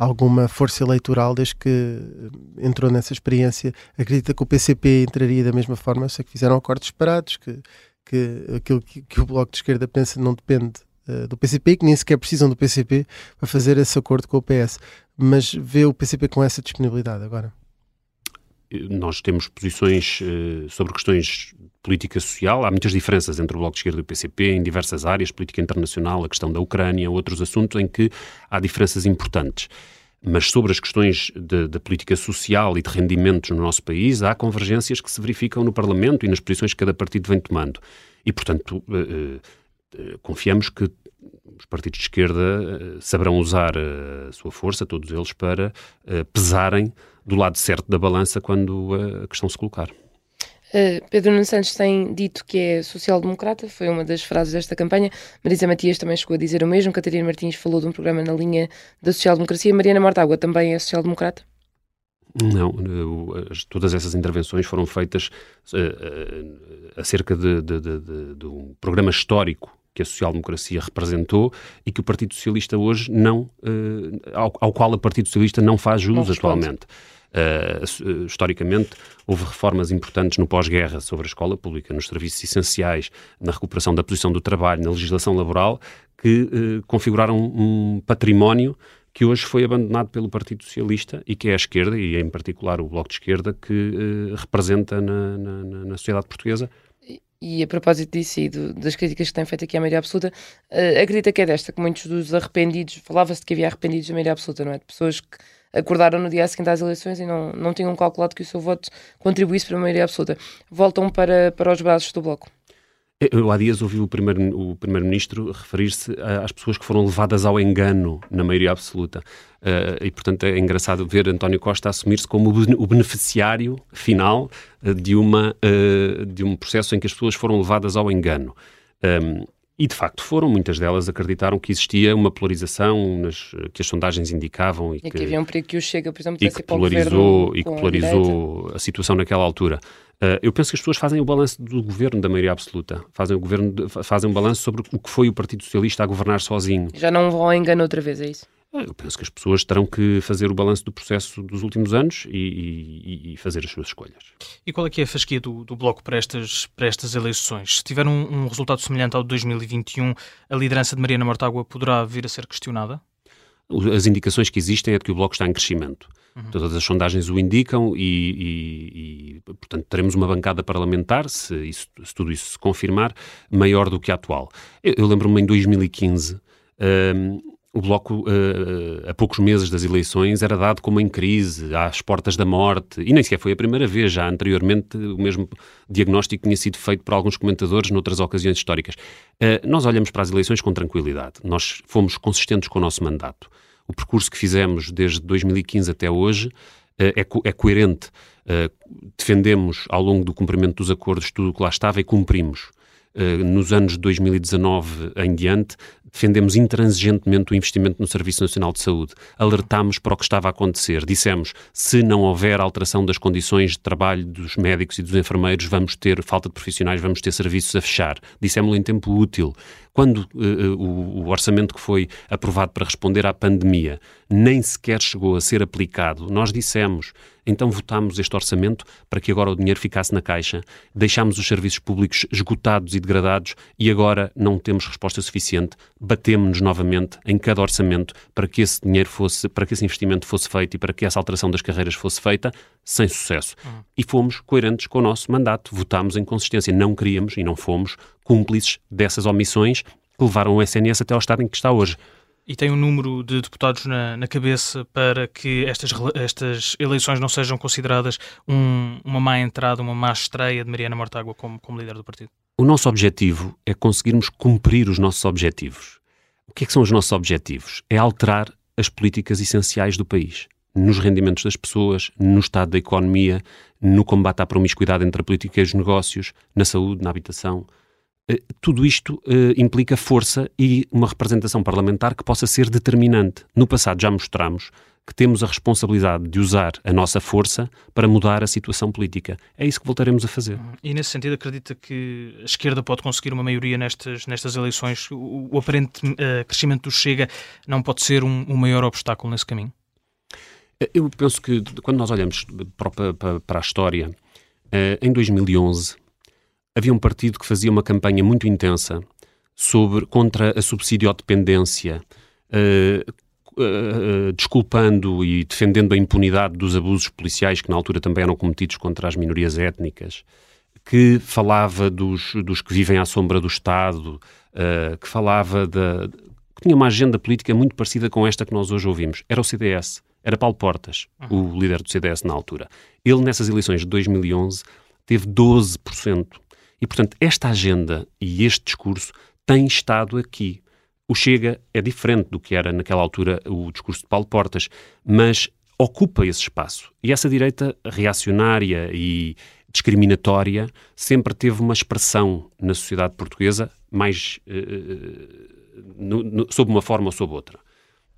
alguma força eleitoral desde que eh, entrou nessa experiência. Acredita que o PCP entraria da mesma forma? Eu sei que fizeram acordos separados, que, que aquilo que, que o Bloco de Esquerda pensa não depende uh, do PCP, que nem sequer precisam do PCP para fazer esse acordo com o PS. Mas vê o PCP com essa disponibilidade agora? Nós temos posições uh, sobre questões de política social. Há muitas diferenças entre o Bloco de Esquerda e o PCP em diversas áreas, política internacional, a questão da Ucrânia, outros assuntos em que há diferenças importantes. Mas sobre as questões da política social e de rendimentos no nosso país, há convergências que se verificam no Parlamento e nas posições que cada partido vem tomando. E, portanto, uh, uh, confiamos que os partidos de esquerda saberão usar a sua força, todos eles, para pesarem do lado certo da balança quando a questão se colocar. Uh, Pedro Nuno Santos tem dito que é social-democrata, foi uma das frases desta campanha. Marisa Matias também chegou a dizer o mesmo. Catarina Martins falou de um programa na linha da social-democracia. Mariana Mortágua também é social-democrata? Não, todas essas intervenções foram feitas uh, uh, acerca de, de, de, de, um programa histórico que a social-democracia representou e que o Partido Socialista hoje não, uh, ao, ao, qual o Partido Socialista não faz jus não atualmente. Uh, historicamente, houve reformas importantes no pós-guerra sobre a escola pública, nos serviços essenciais, na recuperação da posição do trabalho, na legislação laboral, que uh, configuraram um património que hoje foi abandonado pelo Partido Socialista e que é a esquerda, e em particular o Bloco de Esquerda, que uh, representa na, na, na, sociedade portuguesa. E a propósito disso e do, das críticas que tem feito aqui à maioria absoluta, uh, acredita que é desta, que muitos dos arrependidos, falava-se de que havia arrependidos da maioria absoluta, não é? De pessoas que acordaram no dia seguinte às eleições e não, não tinham calculado que o seu voto contribuísse para a maioria absoluta. Voltam para, para os braços do Bloco. Eu há dias ouvi o Primeiro-Ministro primeiro referir-se às pessoas que foram levadas ao engano na maioria absoluta. Uh, e, portanto, é engraçado ver António Costa assumir-se como o beneficiário final de, uma, uh, de um processo em que as pessoas foram levadas ao engano. Um, e de facto foram, muitas delas acreditaram que existia uma polarização nas, que as sondagens indicavam. E, e que, que, havia um perigo que o Chega, por exemplo, e que polarizou, e que polarizou a, a, situação naquela altura. Uh, eu penso que as pessoas fazem o balanço do governo da maioria absoluta, fazem, o governo fazem um balanço sobre o que foi o Partido Socialista a governar sozinho. Já não vão ao engano outra vez, é isso? Eu penso que as pessoas terão que fazer o balanço do processo dos últimos anos e, e, e, fazer as suas escolhas. E qual é que é a fasquia do, do Bloco para estas, para estas eleições? Se tiver um, um resultado semelhante ao de 2021, a liderança de Mariana Mortágua poderá vir a ser questionada? As indicações que existem é de que o Bloco está em crescimento. Uhum. Todas as sondagens o indicam e, e, portanto, teremos uma bancada parlamentar, se, isso, se, tudo isso se confirmar, maior do que a atual. Eu, eu lembro-me em 2015, um, o Bloco, uh, a poucos meses das eleições, era dado como em crise, às portas da morte, e nem sequer foi a primeira vez, já anteriormente o mesmo diagnóstico tinha sido feito por alguns comentadores noutras ocasiões históricas. Uh, nós olhamos para as eleições com tranquilidade, nós fomos consistentes com o nosso mandato. O percurso que fizemos desde 2015 até hoje uh, é, co é, coerente. defendemos ao longo do cumprimento dos acordos tudo o que lá estava e cumprimos. nos anos de 2019 em diante, defendemos intransigentemente o investimento no Serviço Nacional de Saúde. Alertámos para o que estava a acontecer. Dissemos, se não houver alteração das condições de trabalho dos médicos e dos enfermeiros, vamos ter falta de profissionais, vamos ter serviços a fechar. Dissemos-lo em tempo útil. Quando uh, o, o orçamento que foi aprovado para responder à pandemia nem sequer chegou a ser aplicado, nós dissemos, então votámos este orçamento para que agora o dinheiro ficasse na caixa, deixámos os serviços públicos esgotados e degradados e agora não temos resposta suficiente batemos-nos novamente em cada orçamento para que esse dinheiro fosse, para que esse investimento fosse feito e para que essa alteração das carreiras fosse feita, sem sucesso. Uhum. E fomos coerentes com o nosso mandato, votámos em consistência, não queríamos e não fomos cúmplices dessas omissões que levaram o SNS até ao estado em que está hoje. E tem um número de deputados na, na cabeça para que estas, estas eleições não sejam consideradas um, uma má entrada, uma má estreia de Mariana Mortágua como, como líder do partido? O nosso objetivo é conseguirmos cumprir os nossos objetivos. O que, é que são os nossos objetivos? É alterar as políticas essenciais do país. Nos rendimentos das pessoas, no estado da economia, no combate à promiscuidade entre a política e os negócios, na saúde, na habitação. Eh, tudo isto uh, implica força e uma representação parlamentar que possa ser determinante. No passado já mostramos que temos a responsabilidade de usar a nossa força para mudar a situação política. É isso que voltaremos a fazer. E nesse sentido, acredita que a esquerda pode conseguir uma maioria nestas, nestas eleições? O, o aparente uh, crescimento do Chega não pode ser um, um maior obstáculo nesse caminho? Eu penso que quando nós olhamos para, para, para a história, eh, em 2011 havia um partido que fazia uma campanha muito intensa sobre, contra a subsidiodependência, uh, uh, desculpando e defendendo a impunidade dos abusos policiais que na altura também eram cometidos contra as minorias étnicas, que falava dos, dos que vivem à sombra do Estado, uh, que falava da. que tinha uma agenda política muito parecida com esta que nós hoje ouvimos. Era o CDS, era Paulo Portas, uhum. o líder do CDS na altura. Ele, nessas eleições de 2011, teve 12%. E, portanto, esta agenda e este discurso tem estado aqui. O Chega é diferente do que era naquela altura o discurso de Paulo Portas, mas ocupa esse espaço. E essa direita reacionária e discriminatória sempre teve uma expressão na sociedade portuguesa mais uh, no, no, sob uma forma ou sob outra.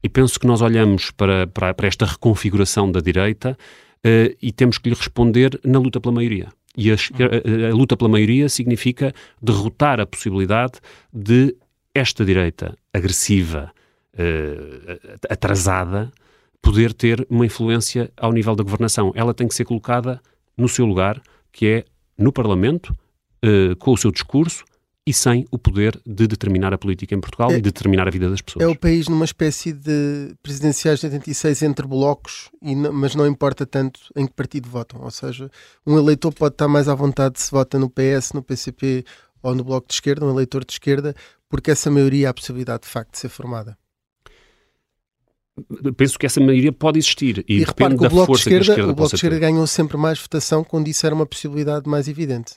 E penso que nós olhamos para, para, para esta reconfiguração da direita uh, e temos que lhe responder na luta pela maioria. E a, a, a, luta pela maioria significa derrotar a possibilidade de esta direita agressiva, uh, atrasada, poder ter uma influência ao nível da governação. Ela tem que ser colocada no seu lugar, que é no Parlamento, uh, com o seu discurso, e sem o poder de determinar a política em Portugal é, e de determinar a vida das pessoas. É o país numa espécie de presidenciais de 86 entre blocos, e não, mas não importa tanto em que partido votam. Ou seja, um eleitor pode estar mais à vontade se vota no PS, no PCP ou no Bloco de Esquerda, um eleitor de esquerda, porque essa maioria há a possibilidade de facto de ser formada penso que essa maioria pode existir e, e depende da força esquerda, que a esquerda O Bloco de Esquerda ter. ganhou sempre mais votação quando isso era uma possibilidade mais evidente.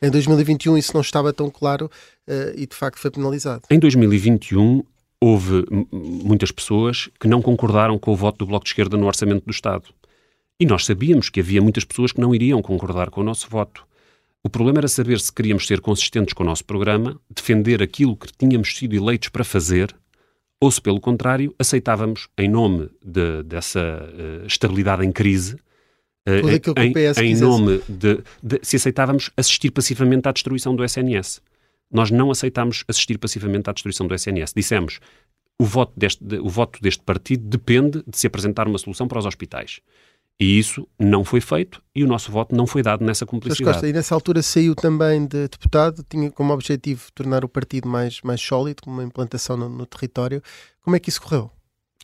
É? Em 2021 isso não estava tão claro uh, e de facto foi penalizado. Em 2021 houve muitas pessoas que não concordaram com o voto do Bloco de Esquerda no Orçamento do Estado. E nós sabíamos que havia muitas pessoas que não iriam concordar com o nosso voto. O problema era saber se queríamos ser consistentes com o nosso programa, defender aquilo que tínhamos sido eleitos para fazer ou se, pelo contrário, aceitávamos, em nome de, dessa uh, estabilidade em crise, uh, em, em nome de, de, se aceitávamos assistir passivamente à destruição do SNS. Nós não aceitámos assistir passivamente à destruição do SNS. Dissemos o voto deste, o voto deste partido depende de se apresentar uma solução para os hospitais. E isso não foi feito e o nosso voto não foi dado nessa cumplicidade. Costa, e nessa altura saiu também de deputado, tinha como objetivo tornar o partido mais, mais sólido, com uma implantação no, no território. Como é que isso correu?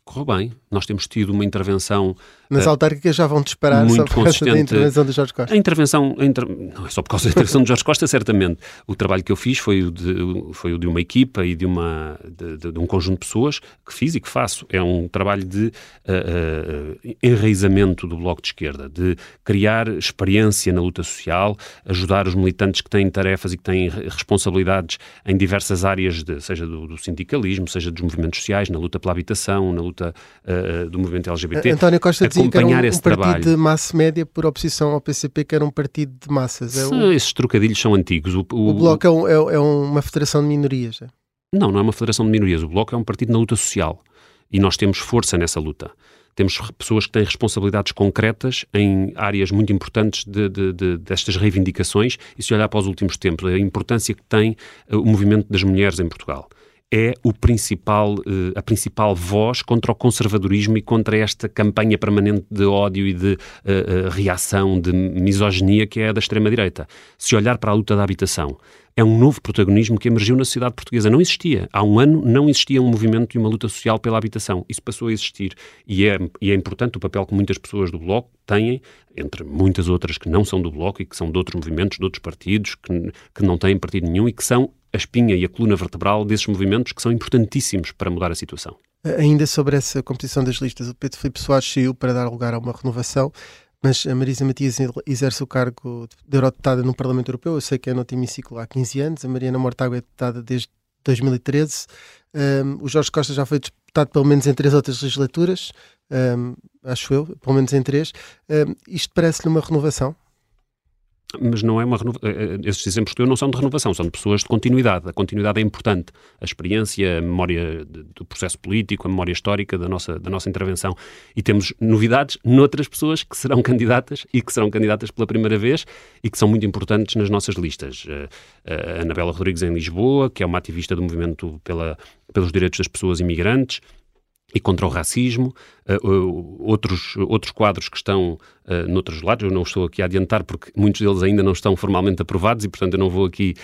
correu bem. Nós temos tido uma intervenção. Nas uh, autárquicas já vão disparar muito só por causa da intervenção de Jorge Costa. A intervenção, a inter... não é só por causa da intervenção de Jorge Costa, certamente. O trabalho que eu fiz foi o de, foi o de uma equipa e de, uma, de, de, um conjunto de pessoas que fiz e que faço. É um trabalho de uh, uh, enraizamento do Bloco de Esquerda, de criar experiência na luta social, ajudar os militantes que têm tarefas e que têm responsabilidades em diversas áreas, de, seja do, do sindicalismo, seja dos movimentos sociais, na luta pela habitação, na luta luta uh, do movimento LGBT. António Costa acompanhar que era um, um partido trabalho. de massa média por oposição ao PCP, que era um partido de massas. É o... Esses trocadilhos são antigos. O, o, o Bloco é, um, é, é, uma federação de minorias. É? Não, não é uma federação de minorias. O Bloco é um partido na luta social. E nós temos força nessa luta temos pessoas que têm responsabilidades concretas em áreas muito importantes de, de, de, destas reivindicações e se olhar para os últimos tempos, a importância que tem eh, o movimento das mulheres em Portugal é o principal, eh, a principal voz contra o conservadorismo e contra esta campanha permanente de ódio e de uh, reação, de misoginia que é a da extrema-direita. Se olhar para a luta da habitação, é um novo protagonismo que emergiu na sociedade portuguesa. Não existia. Há um ano não existia um movimento e uma luta social pela habitação. Isso passou a existir. E é, e é importante o papel que muitas pessoas do Bloco têm, entre muitas outras que não são do Bloco e que são de outros movimentos, de outros partidos, que, que não têm partido nenhum e que são a espinha e a coluna vertebral desses movimentos que são importantíssimos para mudar a situação. Ainda sobre essa composição das listas, o Pedro Filipe Soares saiu para dar lugar a uma renovação, mas a Marisa Matias exerce o cargo de eurodeputada no Parlamento Europeu. Eu sei que é no hemiciclo há 15 anos, a Mariana Mortágua é deputada desde 2013. Um, o Jorge Costa já foi deputado pelo menos em três outras legislaturas, um, acho eu, pelo menos em três. Um, isto parece-lhe uma renovação? Mas não é uma. Eh, eh, esses exemplos que eu não são de renovação, são de pessoas de continuidade. A continuidade é importante. A experiência, a memória do processo político, a memória histórica da nossa, da nossa intervenção. E temos novidades noutras pessoas que serão candidatas e que serão candidatas pela primeira vez e que são muito importantes nas nossas listas. Eh, a Anabela Rodrigues em Lisboa, que é uma ativista do movimento pela, pelos direitos das pessoas imigrantes e contra o racismo, uh, outros, outros quadros que estão uh, noutros lados, eu não estou aqui a adiantar porque muitos deles ainda não estão formalmente aprovados e, portanto, eu não vou aqui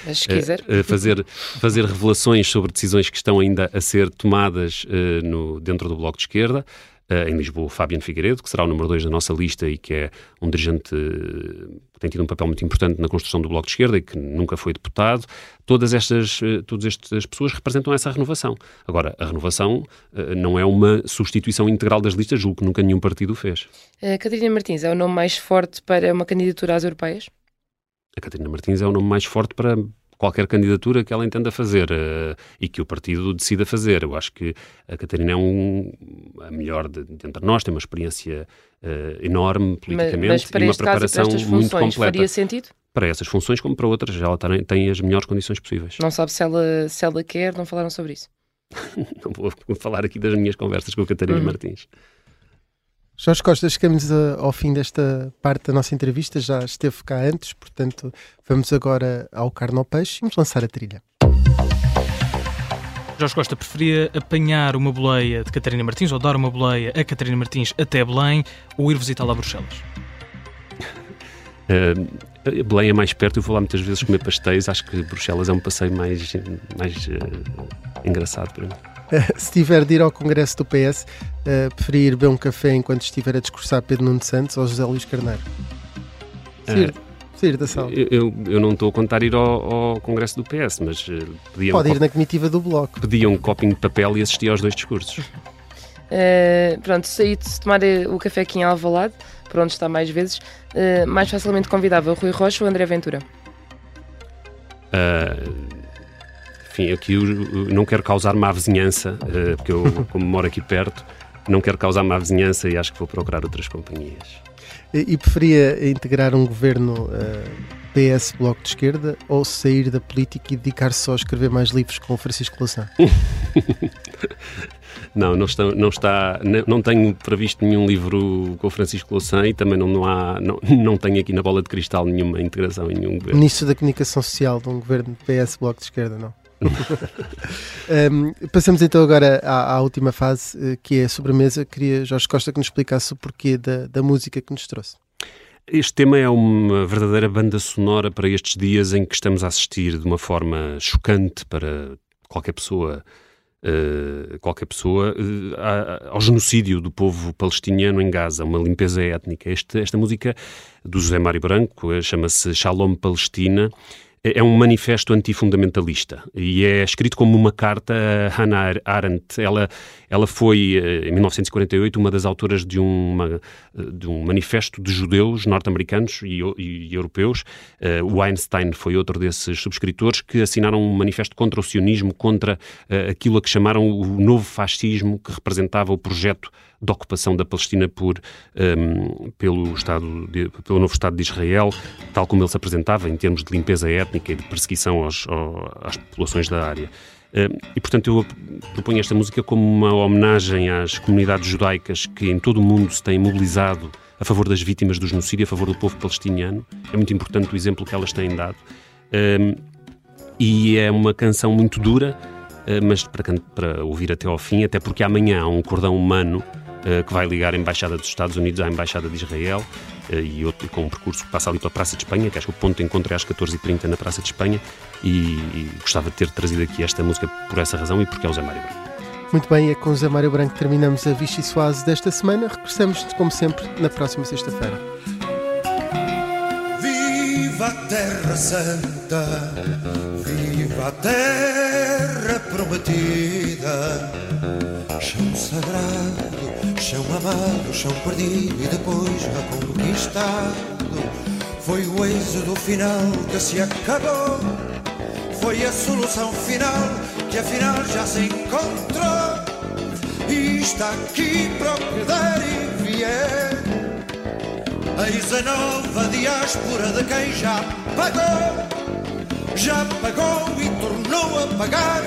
uh, fazer, fazer revelações sobre decisões que estão ainda a ser tomadas no, dentro do Bloco de Esquerda. Uh, em Lisboa, Fabiano Figueiredo, que será o número 2 da nossa lista e que é um dirigente uh, que tem tido um papel muito importante na construção do Bloco de Esquerda e que nunca foi deputado. Todas estas, uh, todas estas pessoas representam essa renovação. Agora, a renovação não é uma substituição integral das listas, julgo que nunca nenhum partido fez. Catarina Martins é o nome mais forte para uma candidatura às europeias? A Catarina Martins é o nome mais forte para, qualquer candidatura que ela entenda fazer uh, e que o partido decida fazer. Eu acho que a Catarina é um, a melhor de, de entre nós, tem uma experiência uh, enorme politicamente mas, mas e uma preparação caso, muito completa. Faria sentido? Para essas funções, como para outras, ela tem, tem as melhores condições possíveis. Não sabe se ela, se ela quer, não falaram sobre isso? não vou falar aqui das minhas conversas com a Catarina uhum. Martins. Jorge Costa, chegamos a, ao fim desta parte da nossa entrevista, já esteve cá antes, portanto vamos agora ao carne ao peixe e vamos lançar a trilha. Jorge Costa preferia apanhar uma boleia de Catarina Martins ou dar uma boleia a Catarina Martins até Belém ou ir visitá-la a Bruxelas? Uh, Belém é mais perto, eu vou lá muitas vezes comer pastéis, acho que Bruxelas é um passeio mais, mais uh, engraçado para mim. se tiver de ir ao congresso do PS, uh, eh, preferir beber um café enquanto estiver a discursar Pedro Nuno Santos ou José Luís Carneiro? Sair, uh, sair da sala. Eu, eu não estou a contar ir ao, ao congresso do PS, mas uh, Pode um ir na comitiva do Bloco. Pedia um copinho de papel e assistia aos dois discursos. Uh, pronto, saí de tomar o café aqui em Alvalade, por onde está mais vezes, uh, mais facilmente convidava o Rui Rocha ou André Ventura? Uh, enfim, aqui eu, não quero causar má vizinhança, uh, porque eu, como moro aqui perto, não quero causar má vizinhança e acho que vou procurar outras companhias. E, preferia integrar um governo eh, PS Bloco de Esquerda ou sair da política e dedicar-se só a escrever mais livros com o Francisco Louçã? não, não, está, não, está, não tenho previsto nenhum livro com o Francisco Louçã e também não, não, há, não, não tenho aqui na bola de cristal nenhuma integração em nenhum governo. Ministro da Comunicação Social de um governo PS Bloco de Esquerda, não? um, passamos então agora à, à, última fase, eh, que é a sobremesa. Queria, Jorge Costa, que nos explicasse o porquê da, da música que nos trouxe. Este tema é uma verdadeira banda sonora para estes dias em que estamos a assistir de uma forma chocante para qualquer pessoa, uh, qualquer pessoa, uh, ao genocídio do povo palestiniano em Gaza, uma limpeza étnica. Este, esta música do José Mário Branco chama-se Shalom Palestina é um manifesto antifundamentalista e é escrito como uma carta a Hannah Arendt. Ela, ela foi, eh, em 1948, uma das autoras de, uma, de um manifesto de judeus norte-americanos e, e, europeus. Uh, o Einstein foi outro desses subscritores que assinaram um manifesto contra o sionismo, contra aquilo a que chamaram o novo fascismo, que representava o projeto de ocupação da Palestina por, um, pelo, Estado de, pelo novo Estado de Israel, tal como ele se apresentava em termos de limpeza étnica e de perseguição aos, às populações da área. Hum, e, portanto, eu proponho esta música como uma homenagem às comunidades judaicas que em todo o mundo se têm mobilizado a favor das vítimas do genocídio, a favor do povo palestiniano. É muito importante o exemplo que elas têm dado. Um, e é uma canção muito dura, hum, mas para, ouvir até ao fim, até porque amanhã há um cordão humano eh, que vai ligar a Embaixada dos Estados Unidos à Embaixada de Israel eh, e outro, com um percurso que passa ali pela Praça de Espanha, que acho que o ponto de encontro é às 14h30 na Praça de Espanha e, e, gostava de ter trazido aqui esta música por essa razão e porque é o Zé Mário Branco. Muito bem, é com o Zé Mário Branco que terminamos a Vichy Soase desta semana. Regressamos, como sempre, na próxima sexta-feira. Viva a Terra Santa, viva a Terra Prometida, chão sagrado Chão amado, chão perdido e depois reconquistado. Foi o êxodo final que se acabou. Foi a solução final que afinal já se encontrou. E está aqui para o que der e vier. Eis a nova diáspora de quem já pagou. Já pagou e tornou a pagar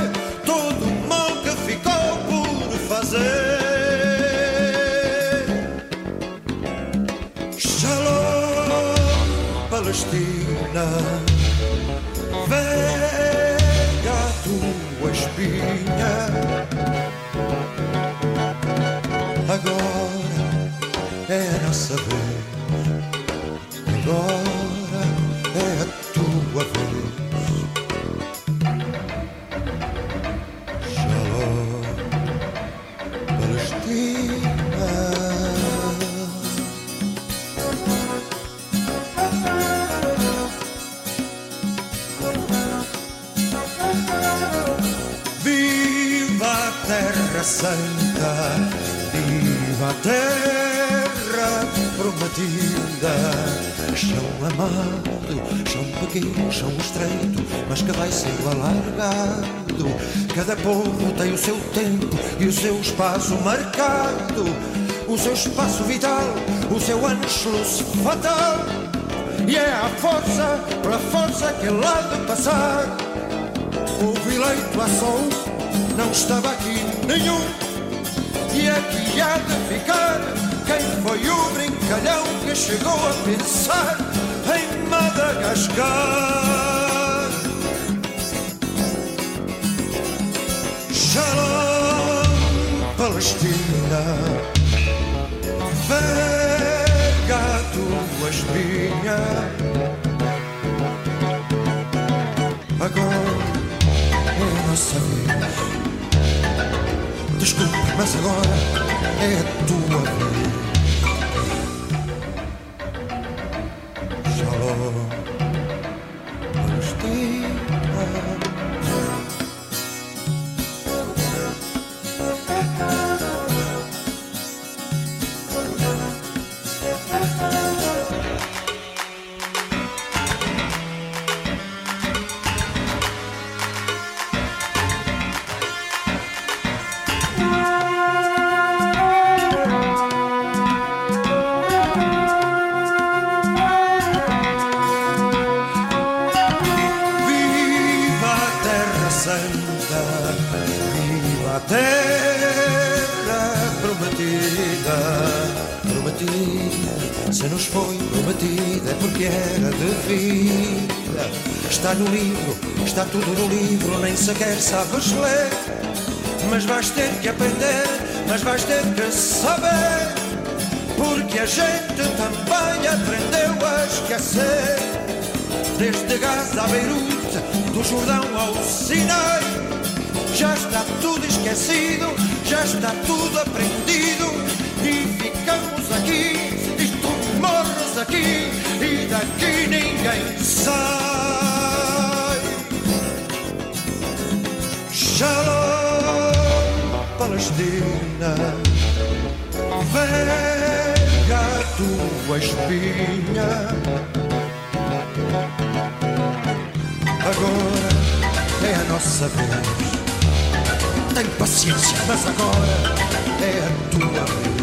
todo o mal que ficou por fazer. destina. Vem a tua espinha. Agora é a nossa vez. Agora prometida. Chão amado, chão pequeno, chão estreito, mas que vai sendo alargado. Cada povo tem o seu tempo e o seu espaço marcado. O seu espaço vital, o seu anschluss fatal. E é a força, pela força que ele há de passar. O eleito a sol, não estava aqui nenhum. E aqui há de ficar quem foi o brincalhão que chegou a pensar em Madagascar. Shalom, Palestina, verga a tua espinha. Agora é nossa vez. Desculpa, mas agora é a tua vez. No livro, está tudo no livro, nem sequer sabes ler. Mas vais ter que aprender, mas vais ter que saber. Porque a gente também aprendeu a esquecer. Desde Gaza a Beirute, do Jordão ao Sinai, já está tudo esquecido, já está tudo aprendido. E ficamos aqui, e tu morres aqui, daqui ninguém sai. Shalom, Palestina, verga a tua espinha. Agora é a nossa vez. Tem paciência, mas agora é a tua vez.